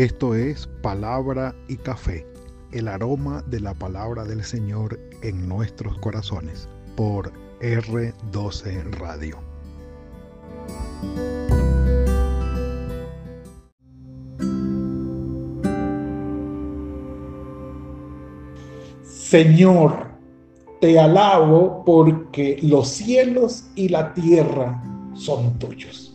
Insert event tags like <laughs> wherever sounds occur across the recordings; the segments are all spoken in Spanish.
Esto es Palabra y Café, el aroma de la palabra del Señor en nuestros corazones, por R12 Radio. Señor, te alabo porque los cielos y la tierra son tuyos.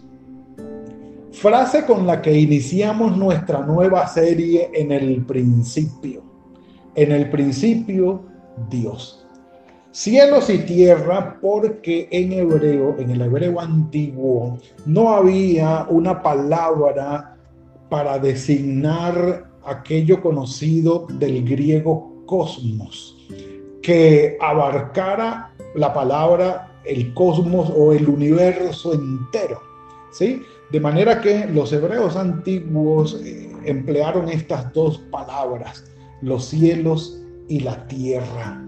Frase con la que iniciamos nuestra nueva serie en el principio. En el principio, Dios. Cielos y tierra porque en hebreo, en el hebreo antiguo, no había una palabra para designar aquello conocido del griego cosmos, que abarcara la palabra el cosmos o el universo entero. ¿sí? De manera que los hebreos antiguos eh, emplearon estas dos palabras, los cielos y la tierra.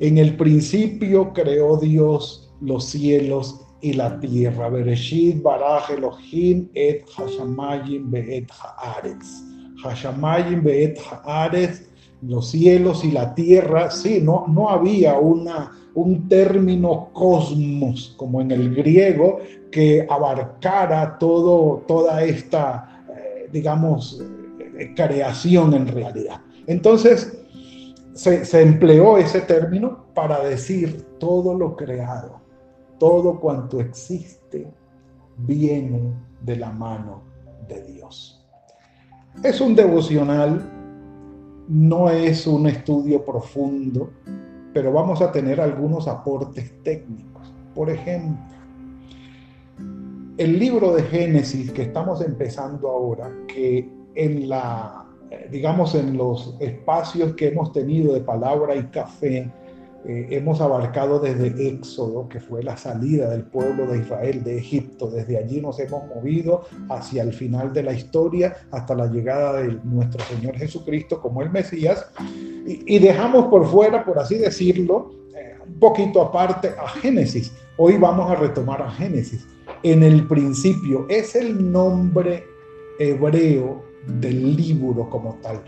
En el principio creó Dios los cielos y la tierra. Bereshit baraj Elohim et hashamayim beet haaretz. Hashamayim beet haaretz los cielos y la tierra, sí, no, no había una, un término cosmos como en el griego que abarcara todo, toda esta, eh, digamos, eh, creación en realidad. Entonces, se, se empleó ese término para decir todo lo creado, todo cuanto existe, viene de la mano de Dios. Es un devocional no es un estudio profundo, pero vamos a tener algunos aportes técnicos. Por ejemplo, el libro de Génesis que estamos empezando ahora, que en la, digamos, en los espacios que hemos tenido de palabra y café, eh, hemos abarcado desde Éxodo, que fue la salida del pueblo de Israel de Egipto. Desde allí nos hemos movido hacia el final de la historia, hasta la llegada de nuestro Señor Jesucristo como el Mesías. Y, dejamos por fuera, por así decirlo, eh, un poquito aparte a Génesis. Hoy vamos a retomar a Génesis. En el principio es el nombre hebreo del libro como tal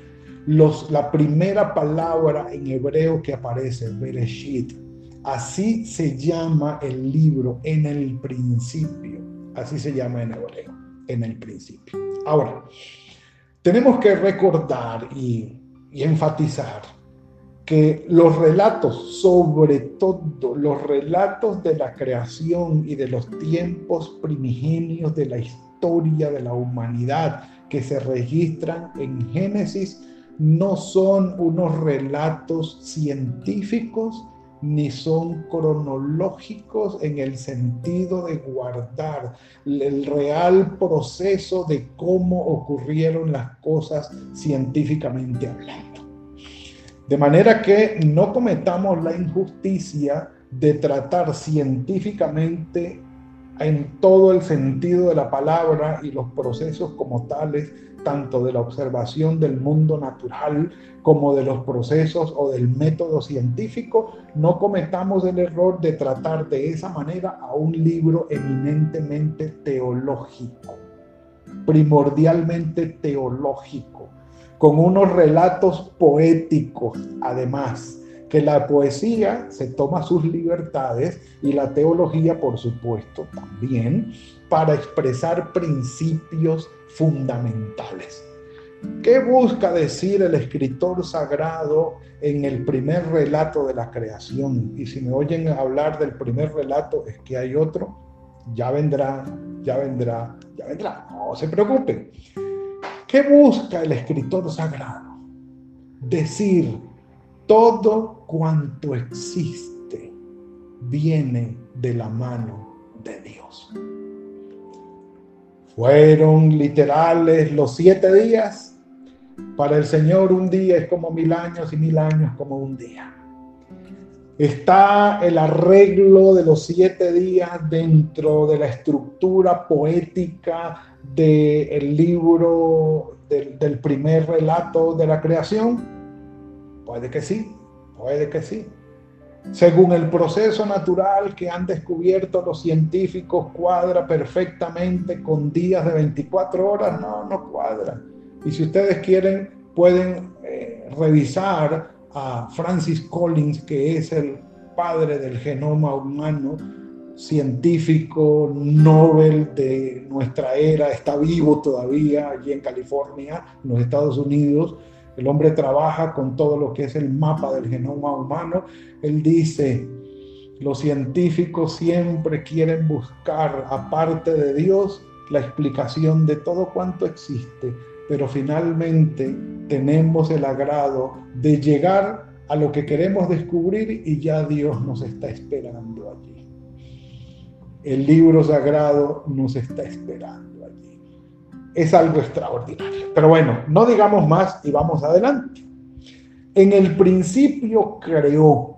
la primera palabra en hebreo que aparece, Bereshit. Así se llama el libro en el principio. Así se llama en hebreo, en el principio. Ahora, tenemos que recordar y, y enfatizar que los relatos, sobre todo los relatos de la creación y de los tiempos primigenios de la historia de la humanidad que se registran en Génesis, no son unos relatos científicos ni son cronológicos en el sentido de guardar el real proceso de cómo ocurrieron las cosas científicamente hablando. De manera que no cometamos la injusticia de tratar científicamente en todo el sentido de la palabra y los procesos como tales tanto de la observación del mundo natural como de los procesos o del método científico, no cometamos el error de tratar de esa manera a un libro eminentemente teológico, primordialmente teológico, con unos relatos poéticos además que la poesía se toma sus libertades y la teología, por supuesto, también, para expresar principios fundamentales. ¿Qué busca decir el escritor sagrado en el primer relato de la creación? Y si me oyen hablar del primer relato, es que hay otro, ya vendrá, ya vendrá, ya vendrá. No se preocupen. ¿Qué busca el escritor sagrado? Decir, todo cuanto existe viene de la mano de Dios. Fueron literales los siete días. Para el Señor un día es como mil años y mil años como un día. Está el arreglo de los siete días dentro de la estructura poética del libro del, del primer relato de la creación. Puede que sí, puede que sí. Según el proceso natural que han descubierto los científicos, cuadra perfectamente con días de 24 horas. No, no cuadra. Y si ustedes quieren, pueden eh, revisar a Francis Collins, que es el padre del genoma humano, científico Nobel de nuestra era, está vivo todavía allí en California, en los Estados Unidos. El hombre trabaja con todo lo que es el mapa del genoma humano. Él dice, los científicos siempre quieren buscar, aparte de Dios, la explicación de todo cuanto existe, pero finalmente tenemos el agrado de llegar a lo que queremos descubrir y ya Dios nos está esperando allí. El libro sagrado nos está esperando. Es algo extraordinario. Pero bueno, no digamos más y vamos adelante. En el principio creó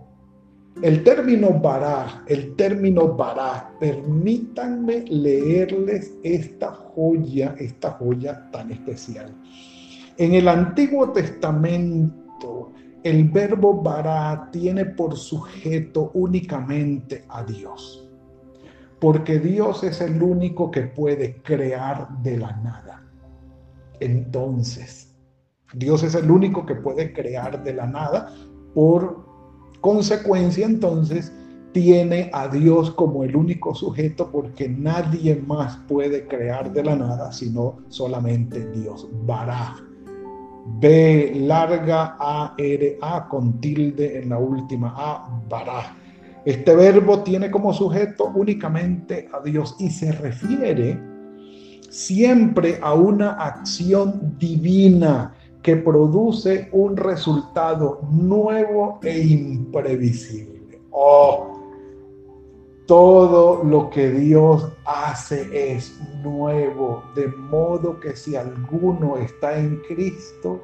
el término bará, el término bará, permítanme leerles esta joya, esta joya tan especial. En el Antiguo Testamento, el verbo bará tiene por sujeto únicamente a Dios, porque Dios es el único que puede crear de la nada. Entonces, Dios es el único que puede crear de la nada por consecuencia, entonces, tiene a Dios como el único sujeto porque nadie más puede crear de la nada sino solamente Dios. Bará. B larga A R A con tilde en la última A, bará. Este verbo tiene como sujeto únicamente a Dios y se refiere siempre a una acción divina que produce un resultado nuevo e imprevisible. Oh, todo lo que Dios hace es nuevo, de modo que si alguno está en Cristo,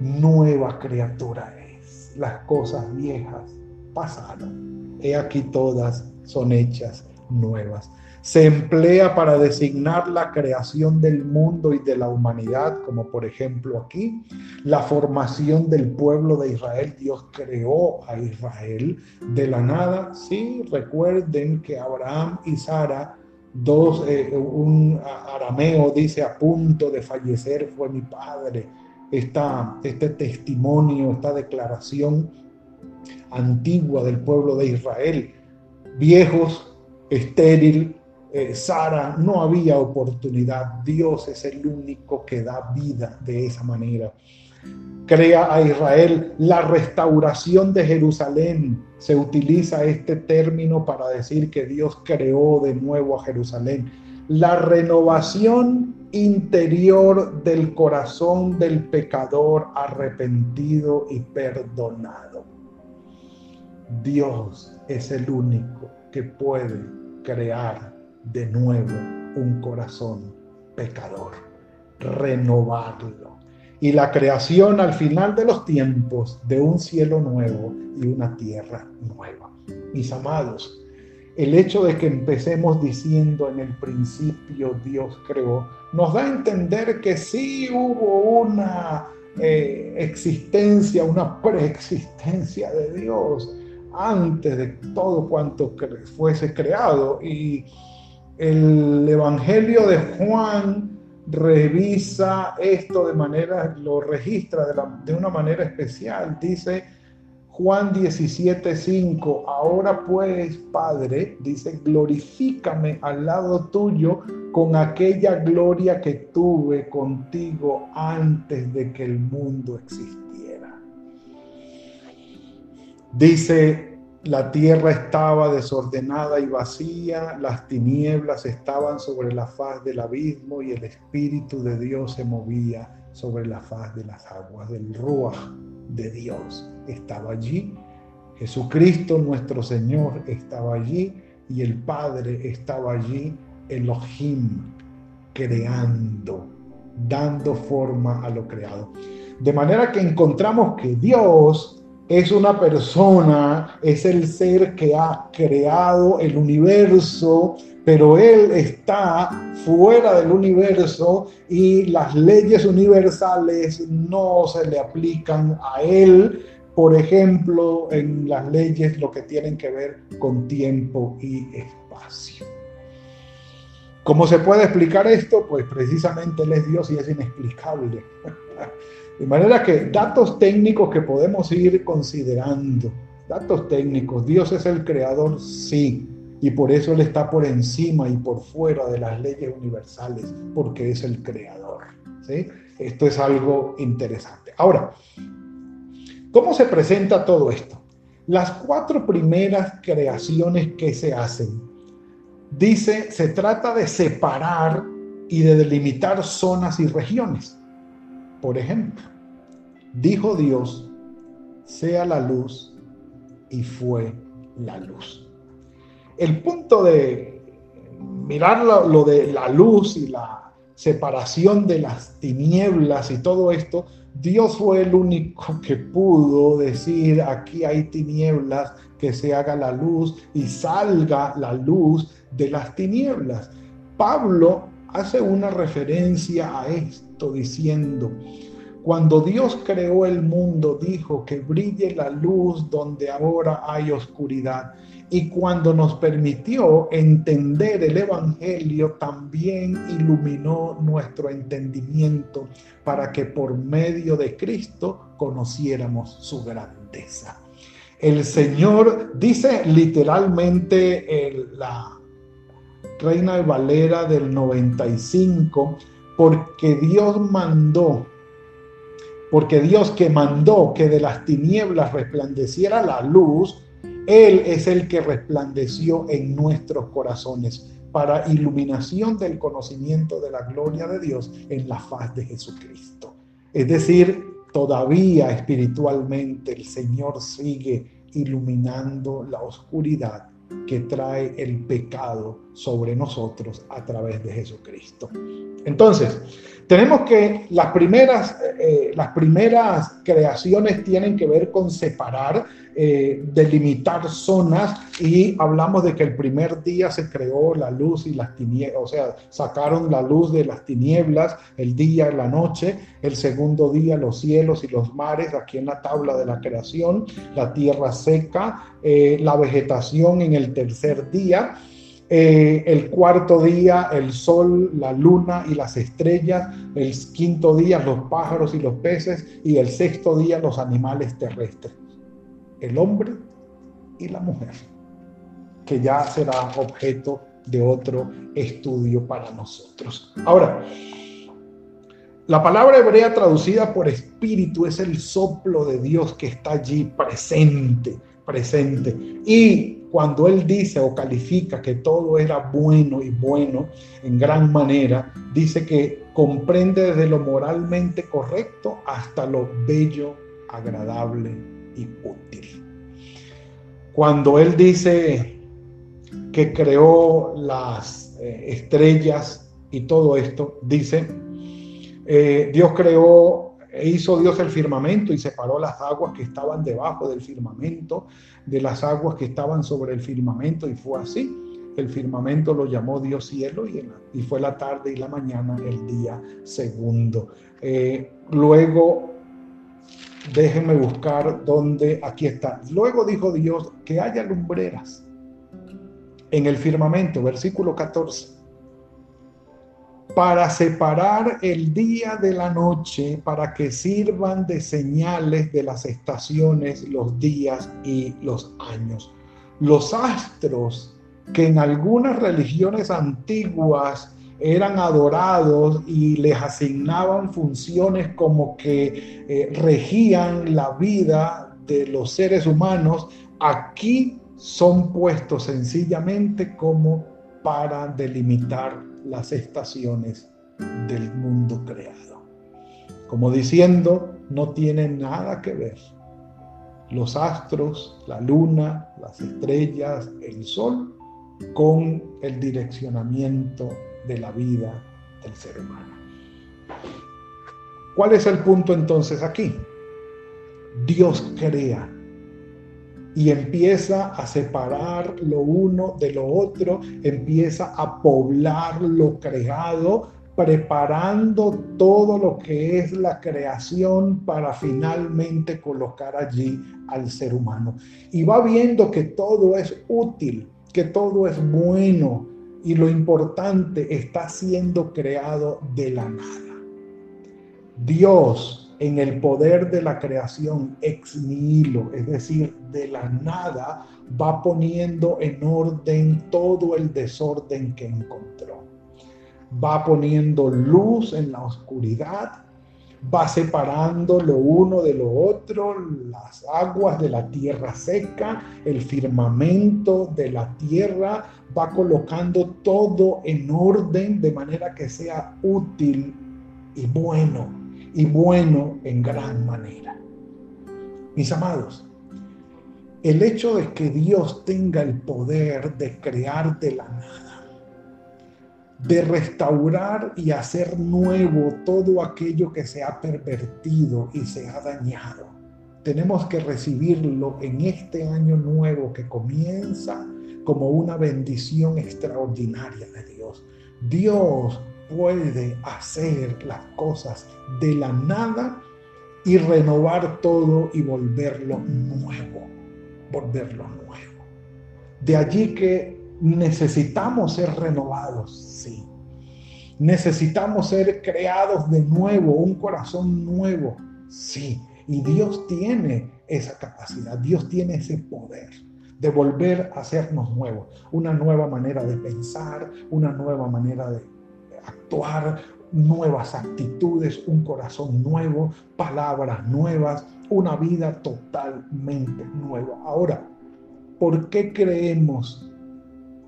nueva criatura es. Las cosas viejas pasaron. He aquí todas son hechas nuevas se emplea para designar la creación del mundo y de la humanidad, como por ejemplo aquí, la formación del pueblo de Israel. Dios creó a Israel de la nada. Sí, recuerden que Abraham y Sara, dos, eh, un arameo dice a punto de fallecer fue mi padre. Esta, este testimonio, esta declaración antigua del pueblo de Israel, viejos, estéril, eh, Sara, no había oportunidad. Dios es el único que da vida de esa manera. Crea a Israel la restauración de Jerusalén. Se utiliza este término para decir que Dios creó de nuevo a Jerusalén. La renovación interior del corazón del pecador arrepentido y perdonado. Dios es el único que puede crear de nuevo un corazón pecador, renovarlo. Y la creación al final de los tiempos de un cielo nuevo y una tierra nueva. Mis amados, el hecho de que empecemos diciendo en el principio Dios creó, nos da a entender que sí hubo una eh, existencia, una preexistencia de Dios antes de todo cuanto fuese creado. Y el Evangelio de Juan revisa esto de manera, lo registra de, una manera especial. Dice Juan 17:5, ahora pues, Padre, dice, glorifícame al lado tuyo con aquella gloria que tuve contigo antes de que el mundo existiera. Dice la tierra estaba desordenada y vacía, las tinieblas estaban sobre la faz del abismo y el Espíritu de Dios se movía sobre la faz de las aguas. Del Ruach de Dios estaba allí. Jesucristo nuestro Señor estaba allí y el Padre estaba allí, Elohim, creando, dando forma a lo creado. De manera que encontramos que Dios es una persona, es el ser que ha creado el universo, pero Él está fuera del universo y las leyes universales no se le aplican a Él, por ejemplo, en las leyes lo que tienen que ver con tiempo y espacio. ¿Cómo se puede explicar esto? Pues precisamente Él es Dios y es inexplicable. <laughs> De manera que datos técnicos que podemos ir considerando, datos técnicos, Dios es el creador, sí, y por eso Él está por encima y por fuera de las leyes universales, porque es el creador. ¿sí? Esto es algo interesante. Ahora, ¿cómo se presenta todo esto? Las cuatro primeras creaciones que se hacen, dice, se trata de separar y de delimitar zonas y regiones. Por ejemplo, dijo Dios, sea la luz y fue la luz. El punto de mirar lo, de la luz y la separación de las tinieblas y todo esto, Dios fue el único <laughs> que pudo decir, aquí hay tinieblas, que se haga la luz y salga la luz de las tinieblas. Pablo hace una referencia a esto diciendo, cuando Dios creó el mundo, dijo que brille la luz donde ahora hay oscuridad. Y cuando nos permitió entender el Evangelio, también iluminó nuestro entendimiento para que por medio de Cristo conociéramos su grandeza. El Señor dice literalmente la Reina Valera del 95, porque Dios mandó, porque Dios que mandó que de las tinieblas resplandeciera la luz, Él es el que resplandeció en nuestros corazones para iluminación del conocimiento de la gloria de Dios en la faz de Jesucristo. Es decir, todavía espiritualmente el Señor sigue iluminando la oscuridad que trae el pecado sobre nosotros a través de Jesucristo. Entonces, tenemos que las primeras, eh, las primeras creaciones tienen que ver con separar, eh, delimitar zonas y hablamos de que el primer día se creó la luz y las tinieblas, o sea, sacaron la luz de las tinieblas, el día y la noche, el segundo día los cielos y los mares, aquí en la tabla de la creación, la tierra seca, eh, la vegetación en el tercer día eh, el cuarto día el sol, la luna y las estrellas, el quinto día los pájaros y los peces y el sexto día los animales terrestres, el hombre y la mujer, que ya será objeto de otro estudio para nosotros. Ahora, la palabra hebrea traducida por espíritu es el soplo de Dios que está allí presente, presente. Y cuando él dice o califica que todo era bueno y bueno en gran manera, dice que comprende desde lo moralmente correcto hasta lo bello, agradable y útil. Cuando él dice que creó las eh, estrellas y todo esto, dice, eh, Dios creó, hizo Dios el firmamento y separó las aguas que estaban debajo del firmamento de las aguas que estaban sobre el firmamento y fue así. El firmamento lo llamó Dios cielo y, y fue la tarde y la mañana el día segundo. Eh, luego, déjenme buscar dónde, aquí está. Luego dijo Dios que haya lumbreras en el firmamento, versículo 14 para separar el día de la noche, para que sirvan de señales de las estaciones, los días y los años. Los astros que en algunas religiones antiguas eran adorados y les asignaban funciones como que eh, regían la vida de los seres humanos, aquí son puestos sencillamente como para delimitar las estaciones del mundo creado. Como diciendo, no tienen nada que ver los astros, la luna, las estrellas, el sol, con el direccionamiento de la vida del ser humano. ¿Cuál es el punto entonces aquí? Dios crea y empieza a separar lo uno de lo otro, empieza a poblar lo creado, preparando todo lo que es la creación para finalmente colocar allí al ser humano. Y va viendo que todo es útil, que todo es bueno, y lo importante está siendo creado de la nada. Dios en el poder de la creación ex nihilo, es decir, de la nada, va poniendo en orden todo el desorden que encontró. Va poniendo luz en la oscuridad, va separando lo uno de lo otro, las aguas de la tierra seca, el firmamento de la tierra, va colocando todo en orden de manera que sea útil y bueno y bueno en gran manera. Mis amados, el hecho de que Dios tenga el poder de crear de la nada, de restaurar y hacer nuevo todo aquello que se ha pervertido y se ha dañado, tenemos que recibirlo en este año nuevo que comienza como una bendición extraordinaria de Dios. Dios puede hacer las cosas de la nada y renovar todo y volverlo nuevo, volverlo nuevo. De allí que necesitamos ser renovados, sí. Necesitamos ser creados de nuevo, un corazón nuevo, sí. Y Dios tiene esa capacidad, Dios tiene ese poder de volver a hacernos nuevos, una nueva manera de pensar, una nueva manera de actuar, nuevas actitudes, un corazón nuevo, palabras nuevas, una vida totalmente nueva. Ahora, ¿por qué creemos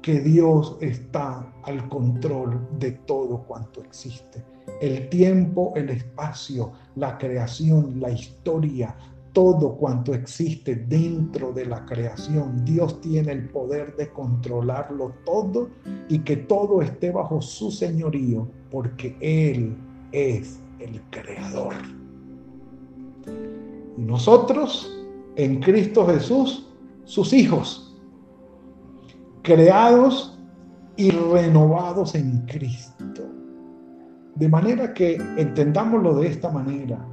que Dios está al control de todo cuanto existe? El tiempo, el espacio, la creación, la historia, todo cuanto existe dentro de la creación. Dios tiene el poder de controlarlo todo y que todo esté bajo su señorío, porque Él es el creador. Y nosotros, en Cristo Jesús, sus hijos, creados y renovados en Cristo. De manera que entendámoslo de esta manera,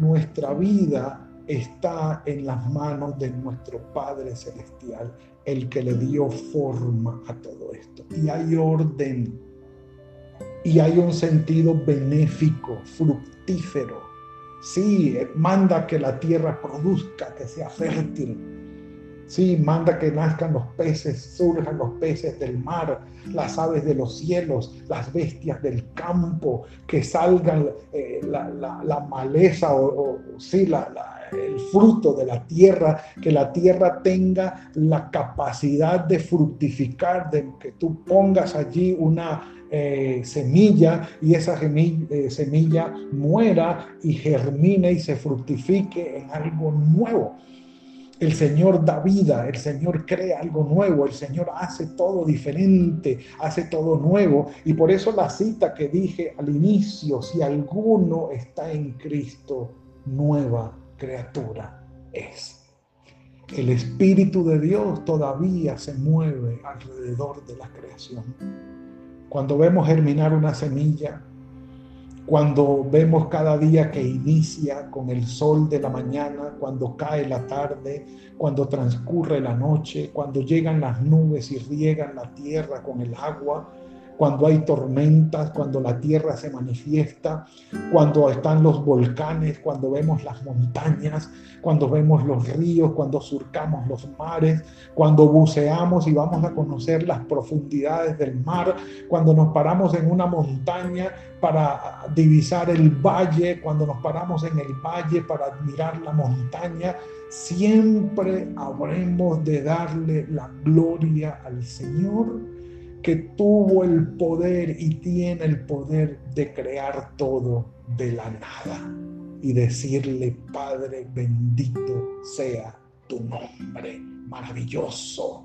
nuestra vida está en las manos de nuestro Padre Celestial, el que le dio forma a todo esto. Y hay orden, y hay un sentido benéfico, fructífero. Sí, manda que la tierra produzca, que sea fértil. Sí, manda que nazcan los peces, surjan los peces del mar, las aves de los cielos, las bestias del campo, que salgan eh, la, maleza o, sí, la, el fruto de la tierra, que la tierra tenga la capacidad de fructificar, de que tú pongas allí una eh, semilla y esa eh, semilla muera y germine y se fructifique en algo nuevo. El Señor da vida, el Señor crea algo nuevo, el Señor hace todo diferente, hace todo nuevo. Y por eso la cita que dije al inicio, si alguno está en Cristo, nueva criatura es. El Espíritu de Dios todavía se mueve alrededor de la creación. Cuando vemos germinar una semilla, cuando vemos cada día que inicia con el sol de la mañana, cuando cae la tarde, cuando transcurre la noche, cuando llegan las nubes y riegan la tierra con el agua, cuando hay tormentas, cuando la tierra se manifiesta, cuando están los volcanes, cuando vemos las montañas, cuando vemos los ríos, cuando surcamos los mares, cuando buceamos y vamos a conocer las profundidades del mar, cuando nos paramos en una montaña para divisar el valle, cuando nos paramos en el valle para admirar la montaña, siempre habremos de darle la gloria al Señor que tuvo el poder y tiene el poder de crear todo de la nada y decirle, Padre, bendito sea tu nombre, maravilloso,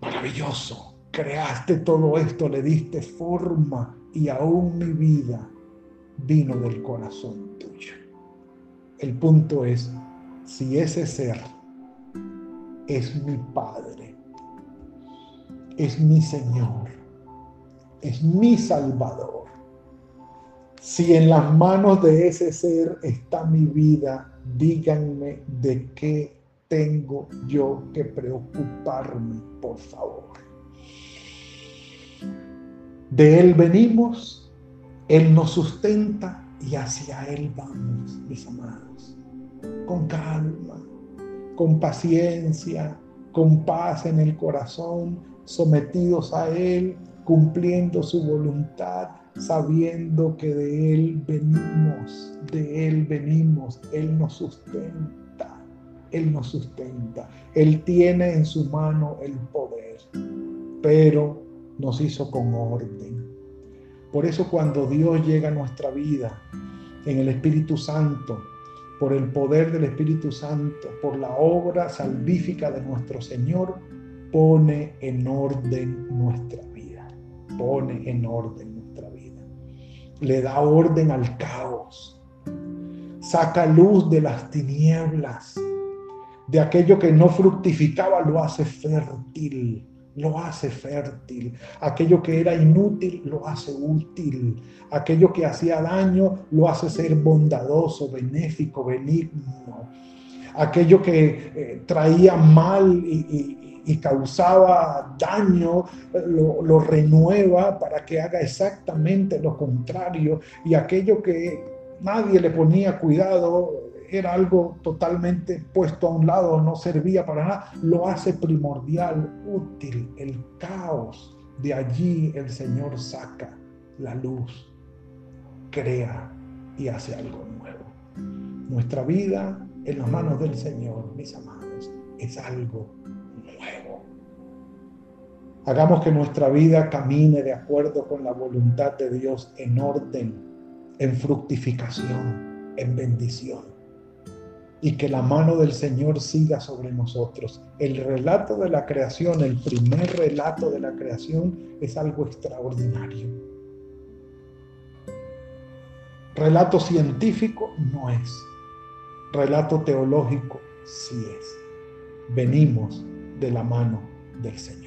maravilloso. Creaste todo esto, le diste forma y aún mi vida vino del corazón tuyo. El punto es, si ese ser es mi Padre, es mi Señor, es mi Salvador. Si en las manos de ese ser está mi vida, díganme de qué tengo yo que preocuparme, por favor. De Él venimos, Él nos sustenta y hacia Él vamos, mis amados. Con calma, con paciencia, con paz en el corazón, sometidos a Él, cumpliendo su voluntad, sabiendo que de Él venimos, de Él venimos, Él nos sustenta, Él nos sustenta, Él tiene en su mano el poder, pero nos hizo con orden. Por eso cuando Dios llega a nuestra vida en el Espíritu Santo, por el poder del Espíritu Santo, por la obra salvífica de nuestro Señor, pone en orden nuestra vida. Pone en orden nuestra vida. Le da orden al caos. Saca luz de las tinieblas. De aquello que no fructificaba lo hace fértil lo hace fértil. Aquello que era inútil lo hace útil. Aquello que hacía daño lo hace ser bondadoso, benéfico, benigno. Aquello que eh, traía mal y, causaba daño, lo, renueva para que haga exactamente lo contrario. Y aquello que nadie le ponía cuidado, era algo totalmente puesto a un lado, no servía para nada, lo hace primordial, útil, el caos. De allí el Señor saca la luz, crea y hace algo nuevo. Nuestra vida en las manos del Señor, mis amados, es algo. Hagamos que nuestra vida camine de acuerdo con la voluntad de Dios en orden, en fructificación, en bendición y que la mano del Señor siga sobre nosotros. El relato de la creación, el primer relato de la creación, es algo extraordinario. Relato científico no es. Relato teológico sí es. Venimos de la mano del Señor.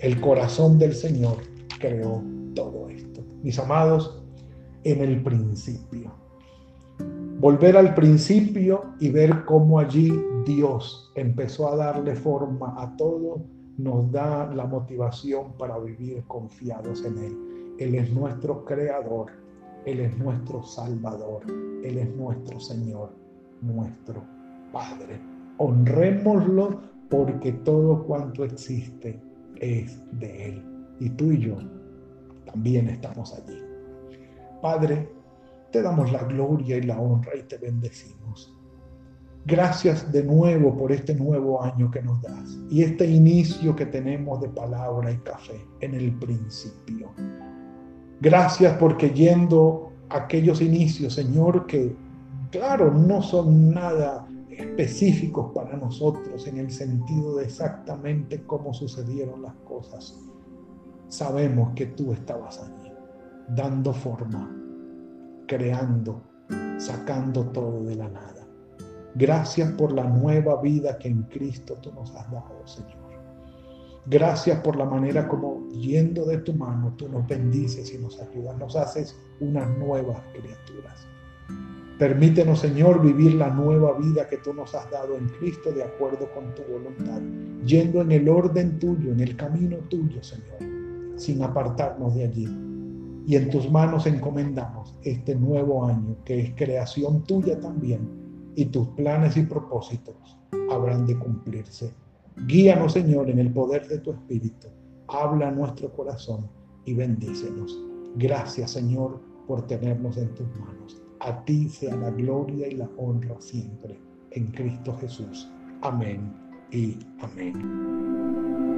El corazón del Señor creó todo esto. Mis amados, en el principio volver al principio y ver cómo allí Dios empezó a darle forma a todo, nos da la motivación para vivir confiados en Él. Él es nuestro creador, Él es nuestro salvador, Él es nuestro Señor, nuestro Padre. Honrémoslo porque todo cuanto existe es de Él. Y tú y yo también estamos allí. Padre, te damos la gloria y la honra y te bendecimos. Gracias de nuevo por este nuevo año que nos das y este inicio que tenemos de palabra y café en el principio. Gracias porque yendo aquellos inicios, Señor, que claro, no son nada específicos para nosotros en el sentido de exactamente cómo sucedieron las cosas. Sabemos que tú estabas allí, dando forma, creando, sacando todo de la nada. Gracias por la nueva vida que en Cristo tú nos has dado, Señor. Gracias por la manera como yendo de tu mano tú nos bendices y nos ayudas, nos haces unas nuevas criaturas. Permítenos, Señor, vivir la nueva vida que tú nos has dado en Cristo de acuerdo con tu voluntad, yendo en el orden tuyo, en el camino tuyo, Señor, sin apartarnos de allí y en tus manos encomendamos este nuevo año que es creación tuya también y tus planes y propósitos habrán de cumplirse. Guíanos, Señor, en el poder de tu Espíritu. Habla nuestro corazón y bendícenos. Gracias, Señor, por tenernos en tus manos. A ti sea la gloria y la honra siempre. En Cristo Jesús. Amén y amén.